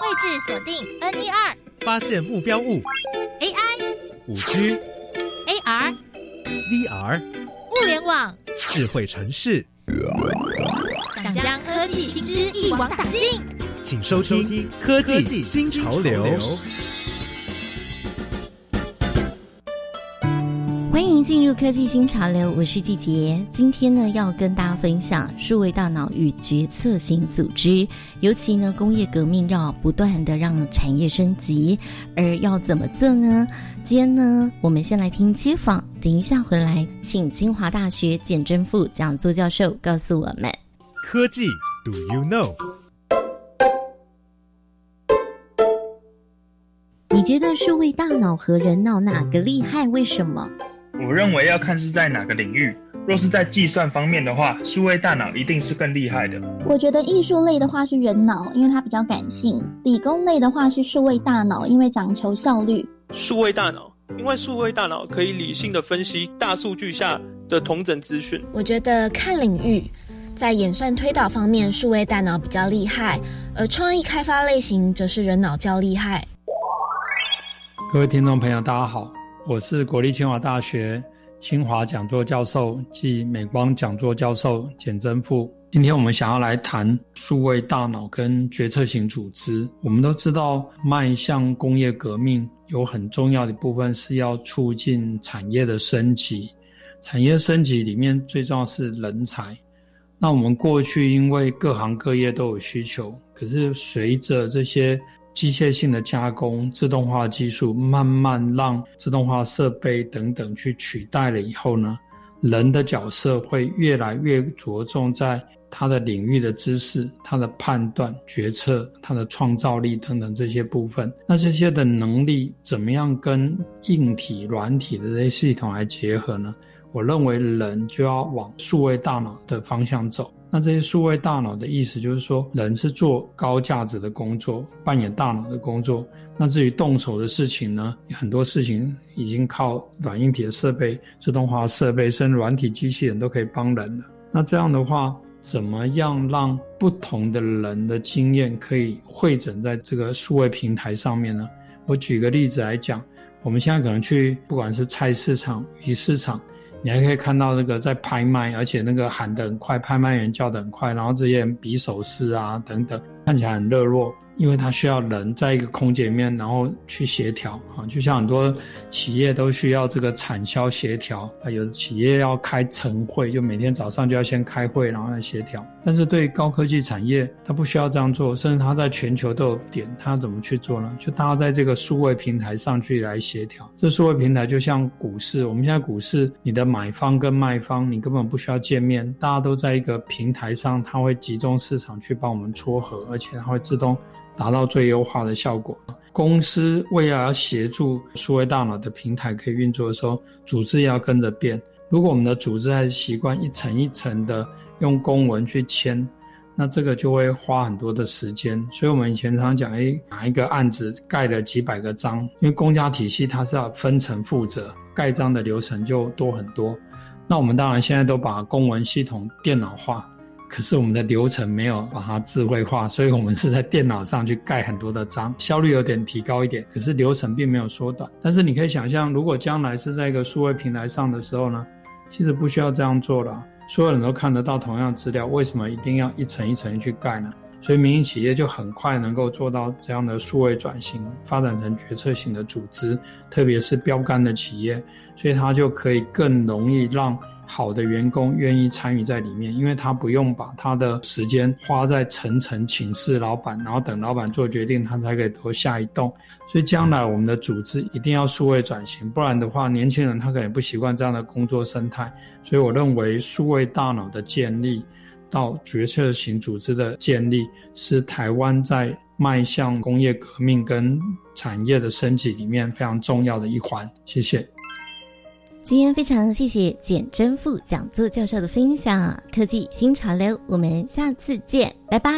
位置锁定 N 一二，发现目标物。AI、五 G、AR、VR、物联网，智慧城市，想将科技新知一网打尽。请收听《科技新潮流》。欢迎进入科技新潮流，我是季杰。今天呢，要跟大家分享数位大脑与决策型组织。尤其呢，工业革命要不断的让产业升级，而要怎么做呢？今天呢，我们先来听街访，等一下回来，请清华大学简真富讲座教授告诉我们科技 Do you know？你觉得数位大脑和人脑哪个厉害？为什么？我认为要看是在哪个领域。若是在计算方面的话，数位大脑一定是更厉害的。我觉得艺术类的话是人脑，因为它比较感性；理工类的话是数位大脑，因为讲求效率。数位大脑，因为数位大脑可以理性的分析大数据下的同整资讯。我觉得看领域，在演算推导方面，数位大脑比较厉害，而创意开发类型则是人脑较厉害。各位听众朋友，大家好。我是国立清华大学清华讲座教授暨美光讲座教授简真富。今天我们想要来谈数位大脑跟决策型组织。我们都知道，迈向工业革命有很重要的部分是要促进产业的升级。产业升级里面最重要是人才。那我们过去因为各行各业都有需求，可是随着这些机械性的加工、自动化技术慢慢让自动化设备等等去取代了以后呢，人的角色会越来越着重在他的领域的知识、他的判断、决策、他的创造力等等这些部分。那这些的能力怎么样跟硬体、软体的这些系统来结合呢？我认为人就要往数位大脑的方向走。那这些数位大脑的意思就是说，人是做高价值的工作，扮演大脑的工作。那至于动手的事情呢，很多事情已经靠软硬体的设备、自动化设备，甚至软体机器人都可以帮人了。那这样的话，怎么样让不同的人的经验可以汇整在这个数位平台上面呢？我举个例子来讲，我们现在可能去，不管是菜市场、鱼市场。你还可以看到那个在拍卖，而且那个喊得很快，拍卖员叫得很快，然后这些人比手势啊等等，看起来很热络。因为它需要人在一个空间里面，然后去协调啊，就像很多企业都需要这个产销协调啊，有的企业要开晨会，就每天早上就要先开会，然后来协调。但是对高科技产业，它不需要这样做，甚至它在全球都有点，它怎么去做呢？就大家在这个数位平台上去来协调。这数位平台就像股市，我们现在股市，你的买方跟卖方，你根本不需要见面，大家都在一个平台上，它会集中市场去帮我们撮合，而且它会自动。达到最优化的效果。公司为了要协助数位大脑的平台可以运作的时候，组织要跟着变。如果我们的组织还是习惯一层一层的用公文去签，那这个就会花很多的时间。所以我们以前常讲，哎，哪一个案子盖了几百个章，因为公家体系它是要分层负责，盖章的流程就多很多。那我们当然现在都把公文系统电脑化。可是我们的流程没有把它智慧化，所以我们是在电脑上去盖很多的章，效率有点提高一点。可是流程并没有缩短。但是你可以想象，如果将来是在一个数位平台上的时候呢，其实不需要这样做了，所有人都看得到同样资料，为什么一定要一层一层去盖呢？所以民营企业就很快能够做到这样的数位转型，发展成决策型的组织，特别是标杆的企业，所以它就可以更容易让。好的员工愿意参与在里面，因为他不用把他的时间花在层层请示老板，然后等老板做决定，他才可以做下一动。所以将来我们的组织一定要数位转型，不然的话，年轻人他可能不习惯这样的工作生态。所以我认为，数位大脑的建立到决策型组织的建立，是台湾在迈向工业革命跟产业的升级里面非常重要的一环。谢谢。今天非常谢谢简真富讲座教授的分享，科技新潮流，我们下次见，拜拜。